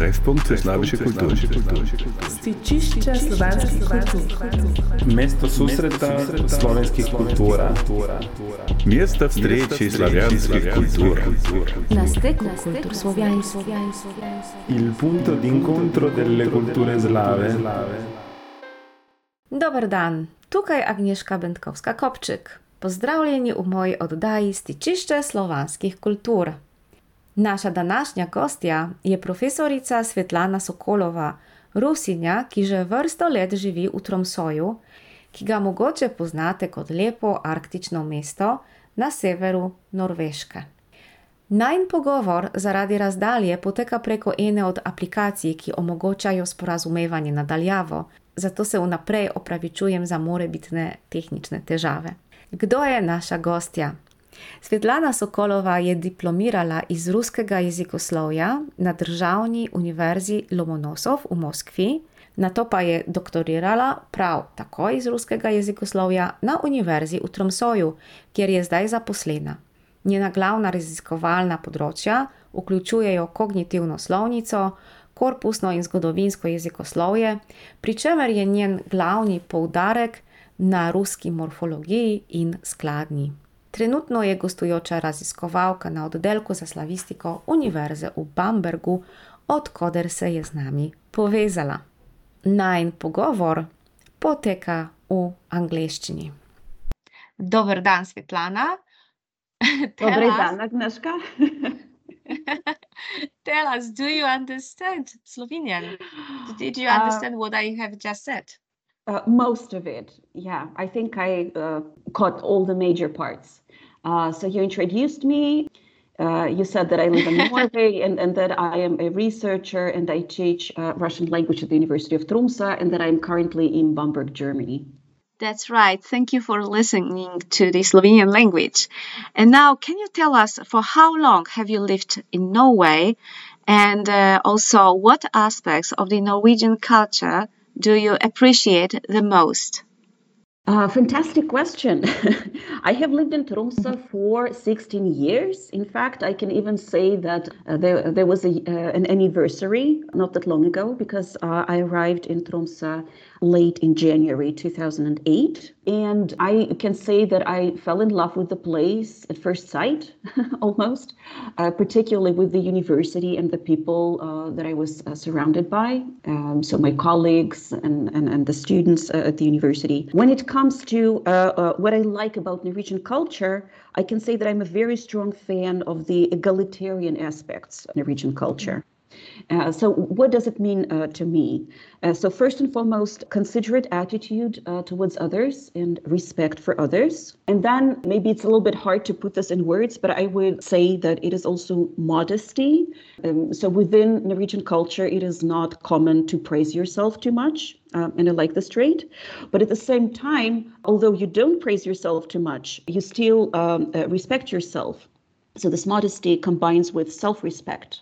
Treffpunkt für slawische Kultur. Stičišče slovanskih kultur. Mesto susreta slovenskih kultura. Место встречи славянских культур. Na steku kultur slovenskih. Il punto d'incontro delle culture slave. Dobar dan, tukaj Agnieszka Będkowska-Kopczyk. Pozdravljeni v moji oddaji Stičišče slovanskih kultur. Naša današnja gostja je profesorica Svetlana Sokolova, Rusinja, ki že vrsto let živi v Tromsoju, ki ga mogoče poznate kot lepo arktično mesto na severu Norveške. Najn pogovor zaradi razdalje poteka preko ene od aplikacij, ki omogočajo sporazumevanje nadaljavo, zato se vnaprej opravičujem za morebitne tehnične težave. Kdo je naša gostja? Svetlana Sokolova je diplomirala iz ruskega jezikoslovja na Državni univerzi Lomonosov v Moskvi, nato pa je doktorirala prav tako iz ruskega jezikoslovja na Univerzi v Tromsoju, kjer je zdaj zaposlena. Njena glavna raziskovalna področja vključujejo kognitivno slovnico, korpusno in zgodovinsko jezikoslovje, pri čemer je njen glavni poudarek na ruski morfologiji in skladnji. Trenutno je gostujoča raziskovalka na oddelku za slavistiko Univerze v Bambergu, odkuder se je z nami povezala. Najn pogovor poteka v angleščini. Dober dan, Svetlana. Dobar dan, Agnieszka. Tell us, do you understand Slovenian? Did you Uh, understand what I have just said? Uh, most of it, yeah. I think I uh, caught all the major parts. Uh, so you introduced me. Uh, you said that I live in Norway and, and that I am a researcher and I teach uh, Russian language at the University of Tromsø and that I'm currently in Bamberg, Germany. That's right. Thank you for listening to the Slovenian language. And now, can you tell us for how long have you lived in Norway? And uh, also, what aspects of the Norwegian culture do you appreciate the most? Uh, fantastic question. I have lived in Tromsø for 16 years. In fact, I can even say that uh, there, there was a, uh, an anniversary not that long ago because uh, I arrived in Tromsø late in January 2008. And I can say that I fell in love with the place at first sight, almost, uh, particularly with the university and the people uh, that I was uh, surrounded by. Um, so, my colleagues and, and, and the students uh, at the university. When it comes to uh, uh, what I like about Norwegian culture, I can say that I'm a very strong fan of the egalitarian aspects of Norwegian culture. Uh, so, what does it mean uh, to me? Uh, so, first and foremost, considerate attitude uh, towards others and respect for others. And then maybe it's a little bit hard to put this in words, but I would say that it is also modesty. Um, so, within Norwegian culture, it is not common to praise yourself too much. Um, and I like this trait. But at the same time, although you don't praise yourself too much, you still um, uh, respect yourself. So, this modesty combines with self respect.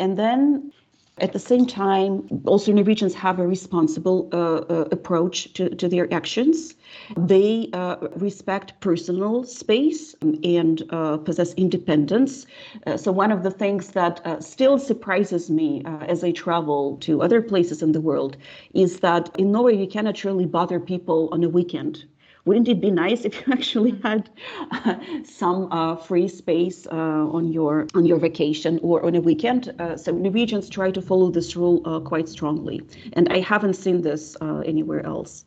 And then at the same time, also Norwegians have a responsible uh, uh, approach to, to their actions. They uh, respect personal space and uh, possess independence. Uh, so, one of the things that uh, still surprises me as I travel to other places in the world is that in Norway, you cannot really bother people on a weekend wouldn't it be nice if you actually had uh, some uh, free space uh, on your on your vacation or on a weekend? Uh, so Norwegians try to follow this rule uh, quite strongly, and I haven't seen this uh, anywhere else.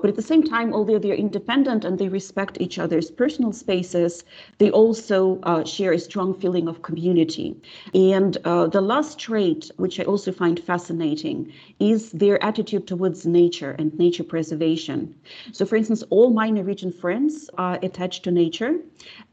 But at the same time, although they're independent and they respect each other's personal spaces, they also uh, share a strong feeling of community. And uh, the last trait, which I also find fascinating, is their attitude towards nature and nature preservation. So, for instance, all my Norwegian friends are attached to nature,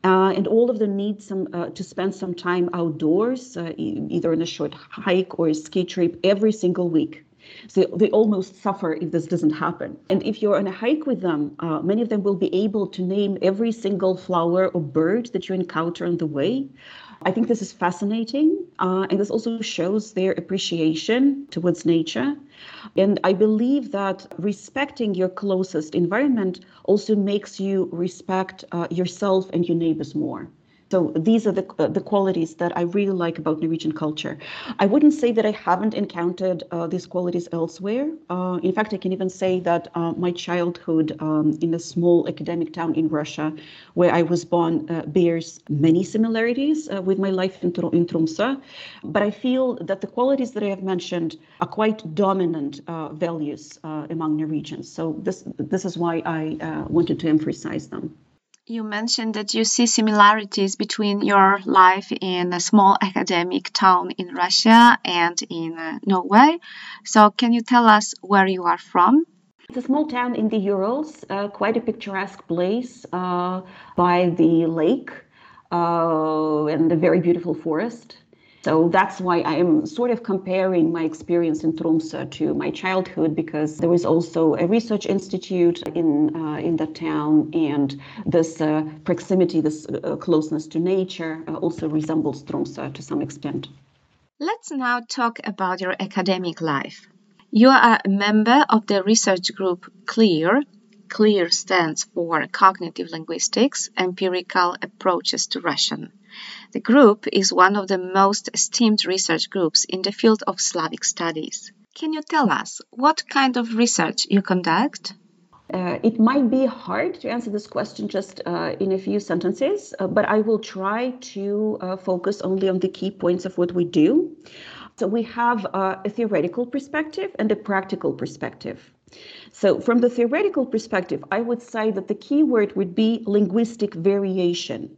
uh, and all of them need some uh, to spend some time outdoors, uh, either on a short hike or a ski trip every single week. So they almost suffer if this doesn't happen. And if you're on a hike with them, uh, many of them will be able to name every single flower or bird that you encounter on the way. I think this is fascinating, uh, and this also shows their appreciation towards nature. And I believe that respecting your closest environment also makes you respect uh, yourself and your neighbors more. So these are the, uh, the qualities that I really like about Norwegian culture. I wouldn't say that I haven't encountered uh, these qualities elsewhere. Uh, in fact, I can even say that uh, my childhood um, in a small academic town in Russia, where I was born, uh, bears many similarities uh, with my life in, in Tromsø. But I feel that the qualities that I have mentioned are quite dominant values among Norwegians. So this this is why I wanted to emphasize them. You mentioned that you see similarities between your life in a small academic town in Russia and in uh, Norway. So, can you tell us where you are from? It's a small town in the Urals, uh, quite a picturesque place uh, by the lake uh, and a very beautiful forest. So that's why I am sort of comparing my experience in Tromsø to my childhood because there was also a research institute in uh, in that town, and this uh, proximity, this uh, closeness to nature, uh, also resembles Tromsø to some extent. Let's now talk about your academic life. You are a member of the research group CLEAR. CLEAR stands for Cognitive Linguistics Empirical Approaches to Russian. The group is one of the most esteemed research groups in the field of Slavic studies. Can you tell us what kind of research you conduct? Uh, it might be hard to answer this question just uh, in a few sentences, uh, but I will try to uh, focus only on the key points of what we do. So, we have uh, a theoretical perspective and a practical perspective. So, from the theoretical perspective, I would say that the key word would be linguistic variation.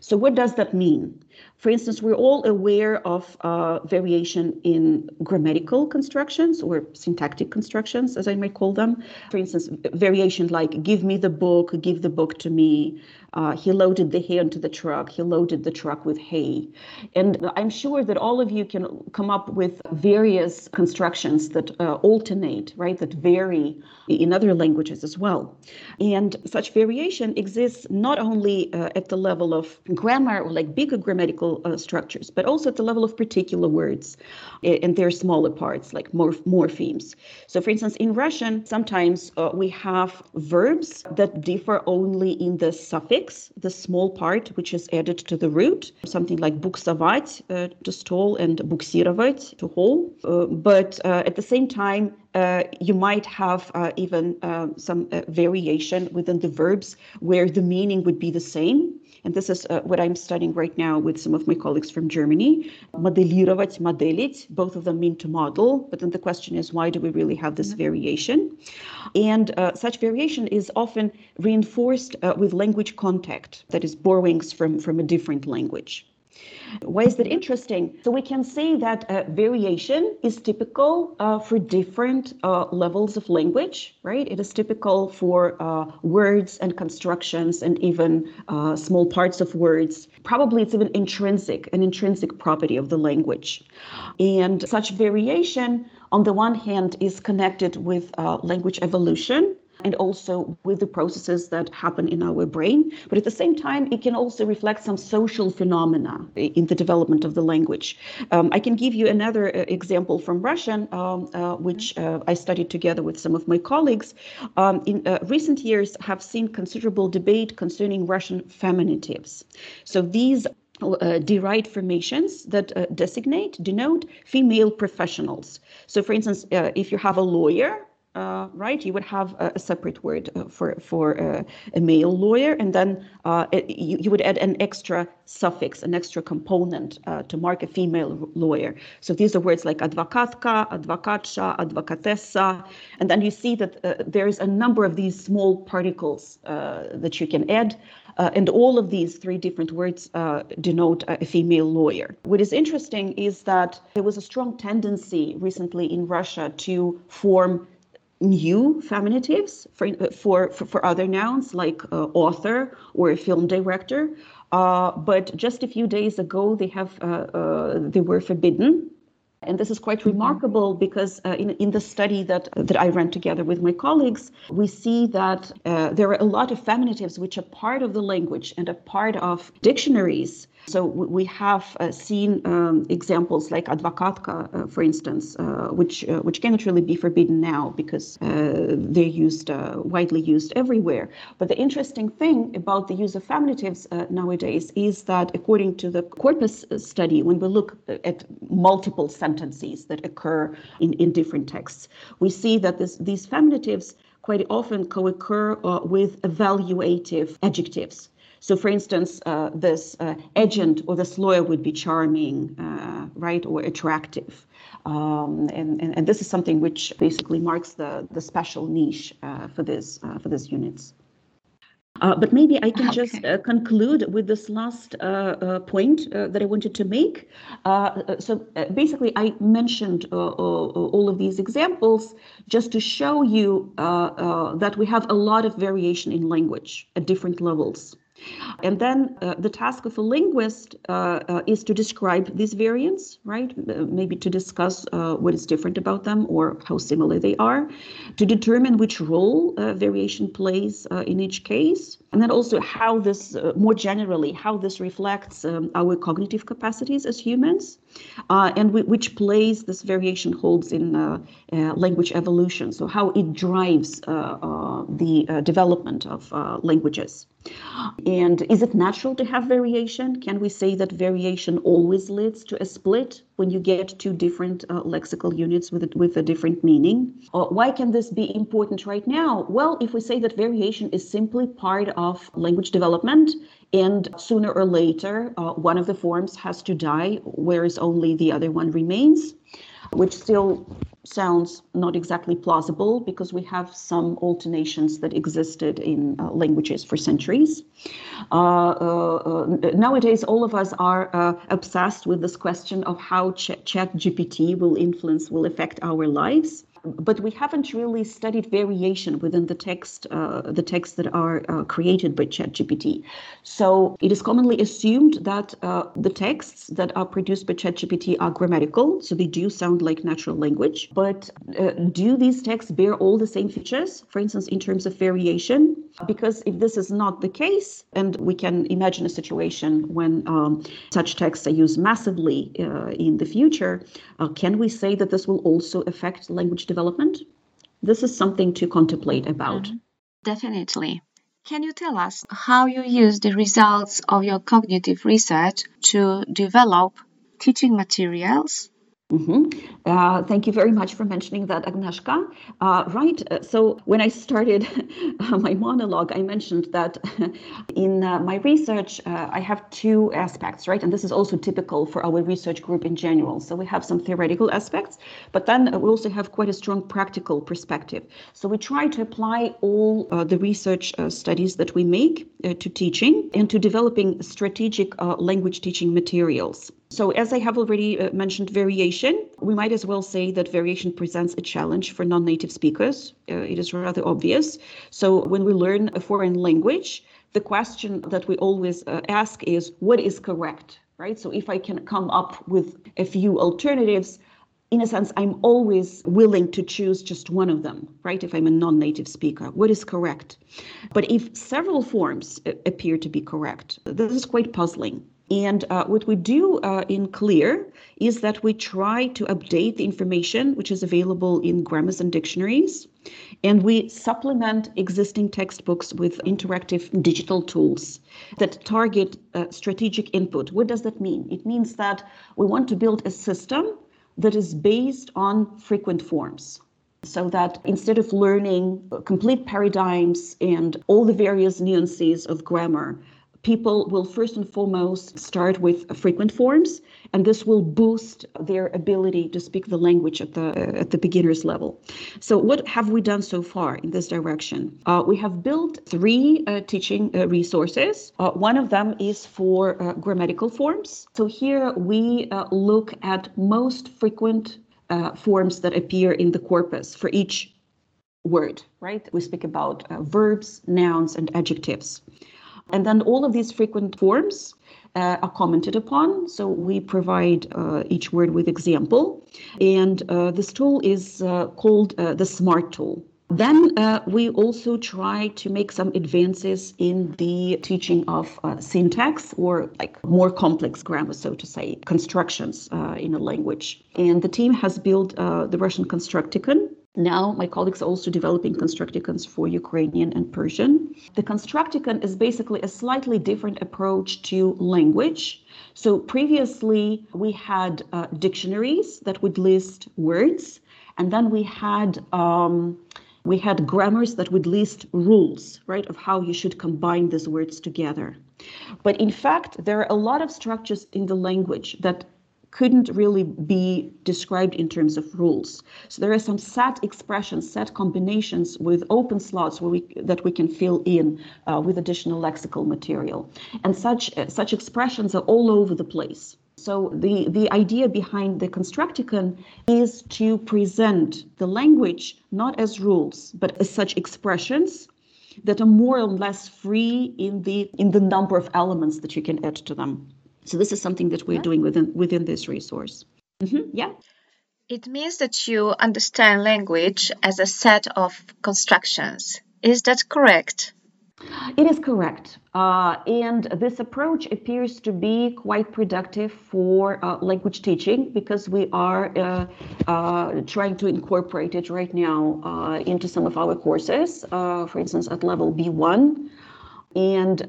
So what does that mean? For instance, we're all aware of uh, variation in grammatical constructions or syntactic constructions, as I might call them. For instance, variation like give me the book, give the book to me, uh, he loaded the hay onto the truck. He loaded the truck with hay. And I'm sure that all of you can come up with various constructions that uh, alternate, right, that vary in other languages as well. And such variation exists not only uh, at the level of grammar or like bigger grammatical uh, structures, but also at the level of particular words and their smaller parts like morph- morphemes. So, for instance, in Russian, sometimes uh, we have verbs that differ only in the suffix, the small part which is added to the root, something like buksovat, uh, to stall, and buksirovat, to haul. Uh, but uh, at the same time, uh, you might have uh, even uh, some uh, variation within the verbs where the meaning would be the same. And this is uh, what I'm studying right now with some of my colleagues from Germany. Моделировать, моделить, both of them mean to model, but then the question is why do we really have this mm-hmm. variation? And uh, such variation is often reinforced with language contact, that is, borrowings from, from a different language. Why is that interesting? So we can say that uh, variation is typical uh, for different uh, levels of language, right? It is typical for uh, words and constructions and even uh, small parts of words. Probably it's even intrinsic, an intrinsic property of the language. And such variation, on the one hand, is connected with uh, language evolution and also with the processes that happen in our brain. But at the same time, it can also reflect some social phenomena in the development of the language. Um, I can give you another uh, example from Russian, um, uh, which uh, I studied together with some of my colleagues. Um, in uh, recent years, have seen considerable debate concerning Russian feminitives. So these uh, derived formations that uh, designate, denote female professionals. So, for instance, uh, if you have a lawyer, uh, right? You would have a, a separate word uh, for for uh, a male lawyer, and then uh, it, you, you would add an extra suffix, an extra component uh, to mark a female lawyer. So these are words like advokatka, advokatsha, advokatessa, and then you see that uh, there's a number of these small particles that you can add. and all of these three different words denote a female lawyer. What is interesting is that there was a strong tendency recently in Russia to form new feminitives for, for, for, for other nouns like uh, author or a film director. Uh, but just a few days ago, they have uh, uh they were forbidden And this is quite remarkable because uh, in, in the study that, that I ran together with my colleagues, we see that uh, there are a lot of feminitives which are part of the language and a part of dictionaries so we have uh, seen um, examples like advokatka, uh, for instance, uh, which uh, which cannot really be forbidden now because uh, they're used uh, widely used everywhere. But the interesting thing about the use of feminitives nowadays is that, according to the corpus study, when we look at multiple sentences that occur in, in different texts, we see that this, these feminitives quite often co-occur with evaluative adjectives. So, for instance, uh, this uh, agent or this lawyer would be charming, uh, right, or attractive. Um, and, and, and, this is something which basically marks the, the special niche uh, for, this, uh, for these units. Uh, but maybe I can ah, okay. just uh, conclude with this last uh, uh point uh, that I wanted to make. Uh, uh, so basically, I mentioned all of these examples just to show you that we have a lot of variation in language at different levels. And then uh, the task of a linguist uh, uh, is to describe these variants, right? Maybe to discuss uh, what is different about them or how similar they are, to determine which role uh, variation plays uh, in each case, and then also how this, more generally, how this reflects um, our cognitive capacities as humans, and which place this variation holds in language evolution. So how it drives the development of languages. And is it natural to have variation? Can we say that variation always leads to a split when you get two different uh, lexical units with a, with a different meaning? Uh, why can this be important right now? Well, if we say that variation is simply part of language development, and sooner or later, uh, one of the forms has to die, whereas only the other one remains, which still sounds not exactly plausible because we have some alternations that existed in uh, languages for centuries. Uh, uh, uh nowadays, all of us are uh, obsessed with this question of how Ch- Chat GPT will influence, will affect our lives but we haven't really studied variation within the text, uh, the texts that are uh, created by ChatGPT. So it is commonly assumed that uh, the texts that are produced by ChatGPT are grammatical, so they do sound like natural language. But uh, do these texts bear all the same features, for instance, in terms of variation? Because if this is not the case, and we can imagine a situation when um, such texts are used massively uh, in the future, uh, can we say that this will also affect language development? This is something to contemplate about. Mm-hmm. Definitely. Can you tell us how you use the results of your cognitive research to develop teaching materials Mm-hmm. Uh, thank you very much for mentioning that, Agnieszka. Uh, right. Uh, so when I started my monologue, I mentioned that in uh, my research, uh, I have two aspects, right? And this is also typical for our research group in general. So we have some theoretical aspects, but then we also have quite a strong practical perspective. So we try to apply all uh, the research studies that we make to teaching and to developing strategic language teaching materials. So, as I have already uh, mentioned, variation, we might as well say that variation presents a challenge for non native speakers. Uh, it is rather obvious. So, when we learn a foreign language, the question that we always uh, ask is what is correct, right? So, if I can come up with a few alternatives, in a sense, I'm always willing to choose just one of them, right? If I'm a non native speaker, what is correct? But if several forms uh, appear to be correct, this is quite puzzling. And uh, what we do uh, in CLEAR is that we try to update the information which is available in grammars and dictionaries, and we supplement existing textbooks with interactive digital tools that target uh, strategic input. What does that mean? It means that we want to build a system that is based on frequent forms so that instead of learning complete paradigms and all the various nuances of grammar, people will first and foremost start with frequent forms and this will boost their ability to speak the language at the uh, at the beginners level. So what have we done so far in this direction? Uh, we have built three uh, teaching uh, resources. Uh, one of them is for uh, grammatical forms. So here we look at most frequent forms that appear in the corpus for each word right? We speak about verbs nouns and adjectives and then all of these frequent forms uh, are commented upon. So we provide uh, each word with example. And uh, this tool is uh, called uh, the SMART tool. Then uh, we also try to make some advances in the teaching of syntax or like more complex grammar, so to say, constructions in a language. And the team has built the Russian Constructicon. Now my colleagues are also developing Constructicons for Ukrainian and Persian. The Constructicon is basically a slightly different approach to language. So previously we had uh, dictionaries that would list words, and then we had um, we had grammars that would list rules, right, of how you should combine these words together. But in fact, there are a lot of structures in the language that couldn't really be described in terms of rules. So there are some set expressions, set combinations with open slots where we, that we can fill in uh, with additional lexical material. And such, uh, such expressions are all over the place. So the, the idea behind the Constructicon is to present the language not as rules, but as such expressions that are more or less free in the in the number of elements that you can add to them. So this is something that we're yeah. doing within within this resource. Mm-hmm. Yeah. It means that you understand language as a set of constructions. Is that correct? It is correct. Uh, and this approach appears to be quite productive for uh, language teaching because we are uh, uh trying to incorporate it right now uh, into some of our courses, uh, for instance, at level B1. And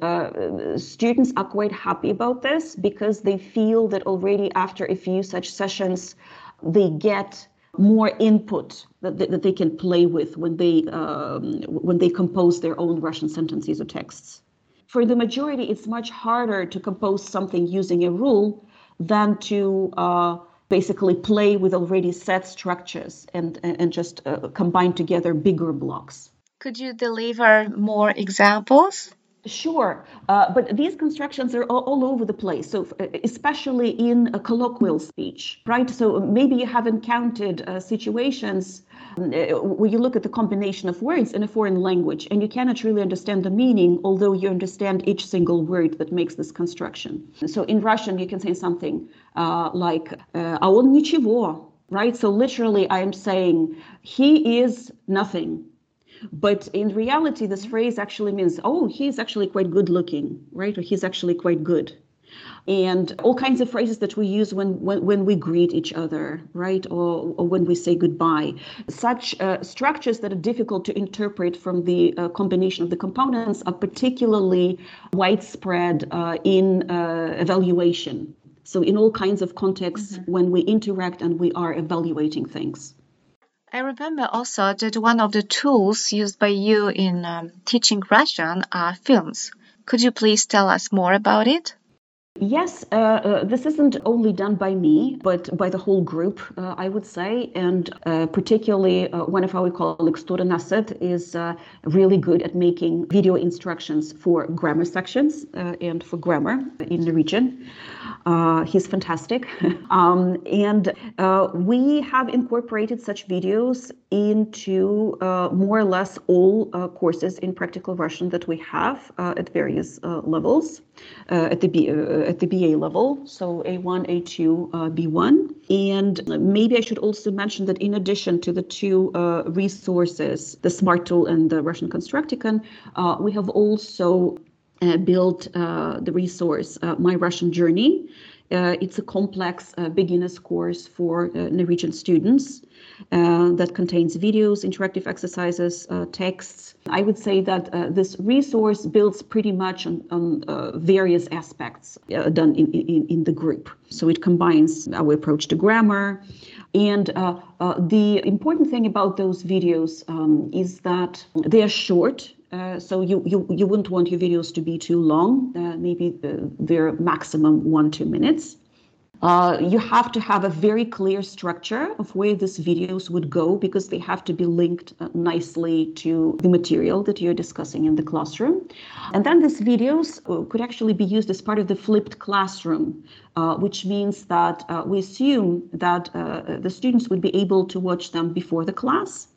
students are quite happy about this because they feel that already after a few such sessions, they get more input that, that they can play with when they um, when they compose their own Russian sentences or texts. For the majority, it's much harder to compose something using a rule than to uh, basically play with already set structures and and just uh, combine together bigger blocks. Could you deliver more examples? Sure, uh, but these constructions are all, all, over the place. So, uh, especially in a colloquial speech, right? So maybe you have encountered uh, situations uh, where you look at the combination of words in a foreign language and you cannot really understand the meaning, although you understand each single word that makes this construction. So, in Russian, you can say something uh, like "А он ничего," right? So literally, I am saying he is nothing but in reality, this phrase actually means, oh, he's actually quite good looking, right? Or he's actually quite good. And all kinds of phrases that we use when, when, when we greet each other, right? Or, or when we say goodbye. Such uh, structures that are difficult to interpret from the uh, combination of the components are particularly widespread uh, in uh, evaluation. So, in all kinds of contexts, mm-hmm. when we interact and we are evaluating things. I remember also that one of the tools used by you in um, teaching Russian are films. Could you please tell us more about it? Yes, uh, uh, this isn't only done by me, but by the whole group, uh, I would say. And uh, particularly, uh, one of our colleagues, Tore Nesset, is uh, really good at making video instructions for grammar sections and for grammar in the region. he's fantastic. um, and we have incorporated such videos into more or less all courses in practical Russian that we have at various levels at the B at the BA level, so A1, A2, uh, B1. And maybe I should also mention that in addition to the two uh, resources, the SMART tool and the Russian Constructicon, uh, we have also uh, built uh, the resource uh, My Russian Journey. it's a complex beginner's course for Norwegian students that contains videos, interactive exercises, texts, I would say that uh, this resource builds pretty much on, on uh, various aspects uh, done in, in, in, the group. So it combines our approach to grammar. And uh, uh, the important thing about those videos um, is that they are short. Uh, so you, you you wouldn't want your videos to be too long. maybe they're maximum one two minutes. Uh, you have to have a very clear structure of where these videos would go because they have to be linked uh, nicely to the material that you're discussing in the classroom. And then these videos uh, could actually be used as part of the flipped classroom, uh, which means that uh, we assume that the students would be able to watch them before the class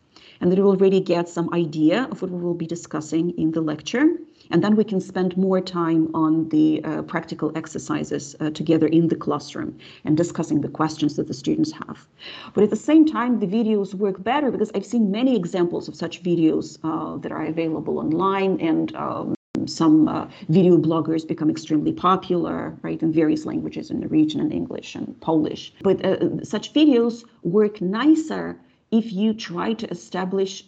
and they will already get some idea of what we will be discussing in the lecture. And then we can spend more time on the uh, practical exercises uh, together in the classroom and discussing the questions that the students have. But at the same time, the videos work better because I've seen many examples of such videos uh, that are available online and um, some uh, video bloggers become extremely popular, right, in various languages in Norwegian and English and Polish. But uh, such videos work nicer if you try to establish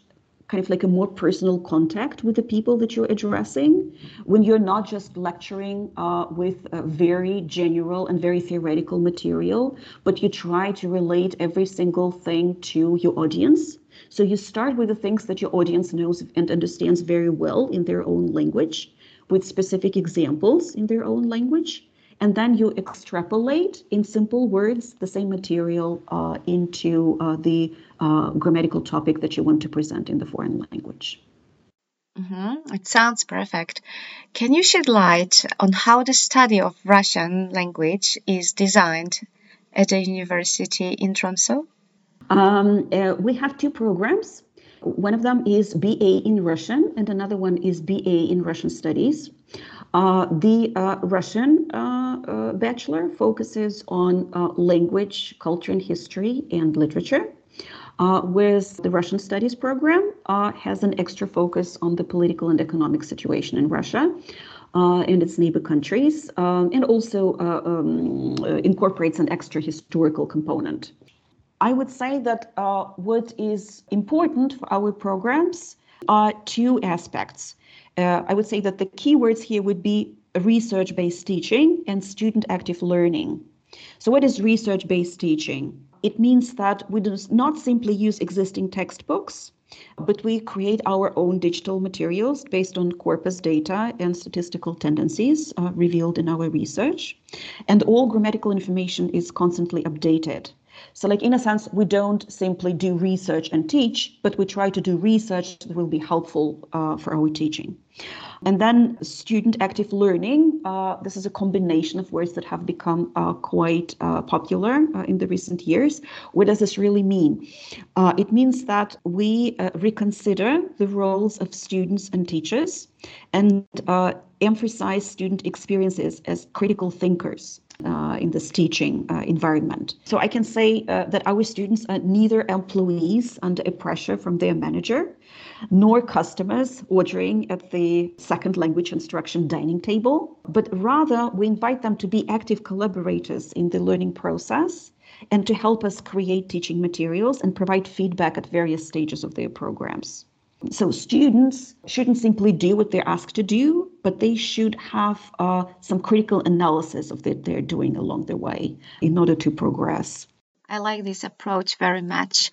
kind of like a more personal contact with the people that you're addressing when you're not just lecturing uh, with very general and very theoretical material, but you try to relate every single thing to your audience. So you start with the things that your audience knows and understands very well in their own language, with specific examples in their own language and then you extrapolate in simple words the same material uh, into uh, the uh, grammatical topic that you want to present in the foreign language. Mm-hmm. It sounds perfect. Can you shed light on how the study of Russian language is designed at a university in Tromsø? Um, uh, we have two programs. One of them is BA in Russian, and another one is BA in Russian Studies. Uh, the uh, Russian uh, bachelor focuses on language, culture, and history and literature. Uh, with the Russian Studies program, uh, has an extra focus on the political and economic situation in Russia uh, and its neighbor countries, um, and also um, incorporates an extra historical component. I would say that what is important for our programs are two aspects uh, I would say that the keywords here would be research based teaching and student active learning. So, what is research based teaching? It means that we do not simply use existing textbooks, but we create our own digital materials based on corpus data and statistical tendencies uh, revealed in our research. And all grammatical information is constantly updated. So, like in a sense, we don't simply do research and teach, but we try to do research that will be helpful uh, for our teaching. And then student active learning. Uh, this is a combination of words that have become uh, quite uh, popular uh, in the recent years. What does this really mean? Uh, it means that we reconsider the roles of students and teachers and emphasize student experiences as critical thinkers uh, in this teaching uh, environment. So I can say uh, that our students are neither employees under a pressure from their manager, nor customers ordering at the second language instruction dining table, but rather we invite them to be active collaborators in the learning process and to help us create teaching materials and provide feedback at various stages of their programs. So students shouldn't simply do what they're asked to do, but they should have uh, some critical analysis of what they're doing along the way in order to progress. I like this approach very much.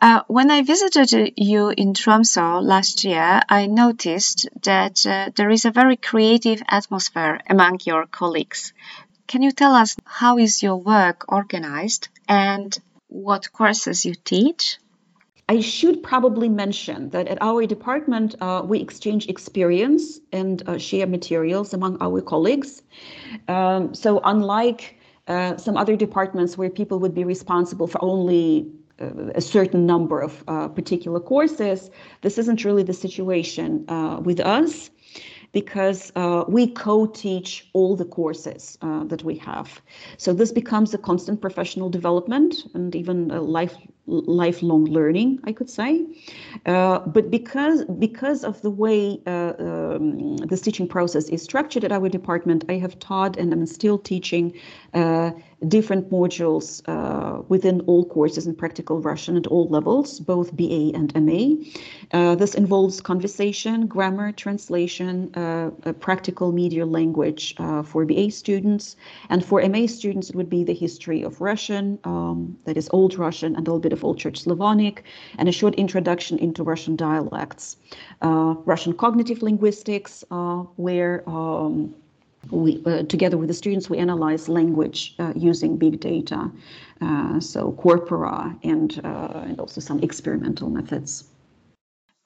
Uh, when I visited you in Tromsø last year, I noticed that uh, there is a very creative atmosphere among your colleagues. Can you tell us how is your work organized and what courses you teach? I should probably mention that at our department, uh, we exchange experience and uh, share materials among our colleagues. Um, so, unlike uh, some other departments where people would be responsible for only uh, a certain number of uh, particular courses, this isn't really the situation uh, with us because uh, we co-teach all the courses uh, that we have. So this becomes a constant professional development and even a life lifelong learning, I could say. Uh, but because because of the way uh, um, the teaching process is structured at our department, I have taught and I'm still teaching uh, different modules uh, within all courses in practical Russian at all levels, both BA and MA. Uh, this involves conversation, grammar, translation, uh, practical media language for BA students, and for MA students it would be the history of Russian, um, that is Old Russian, and a little bit of Old Church Slavonic, and a short introduction into Russian dialects. Uh, Russian cognitive linguistics, where um, we, uh, together with the students, we analyze language uh, using big data, uh, so corpora and, uh, and also some experimental methods.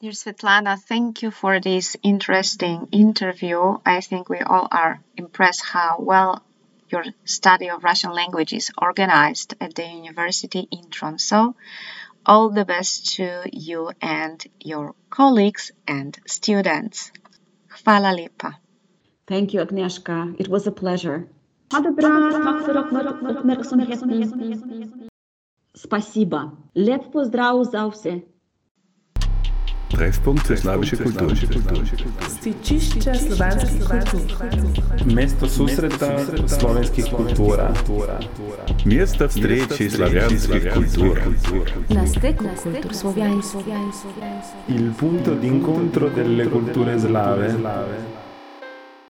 Dear Svetlana, thank you for this interesting interview. I think we all are impressed how well your study of Russian language is organized at the university in Tromsø. All the best to you and your colleagues and students. Chwala lipa. Thank you, Agnieszka. It was a pleasure. Спасибо. Леп поздрав за все. Treffpunkt für slawische Kultur. Stičišče slovanskih kultur. Mesto susreta slovenskih kultura. Место встречи славянских культур. Na styku kultur słowiańskich. Il punto d'incontro delle culture slave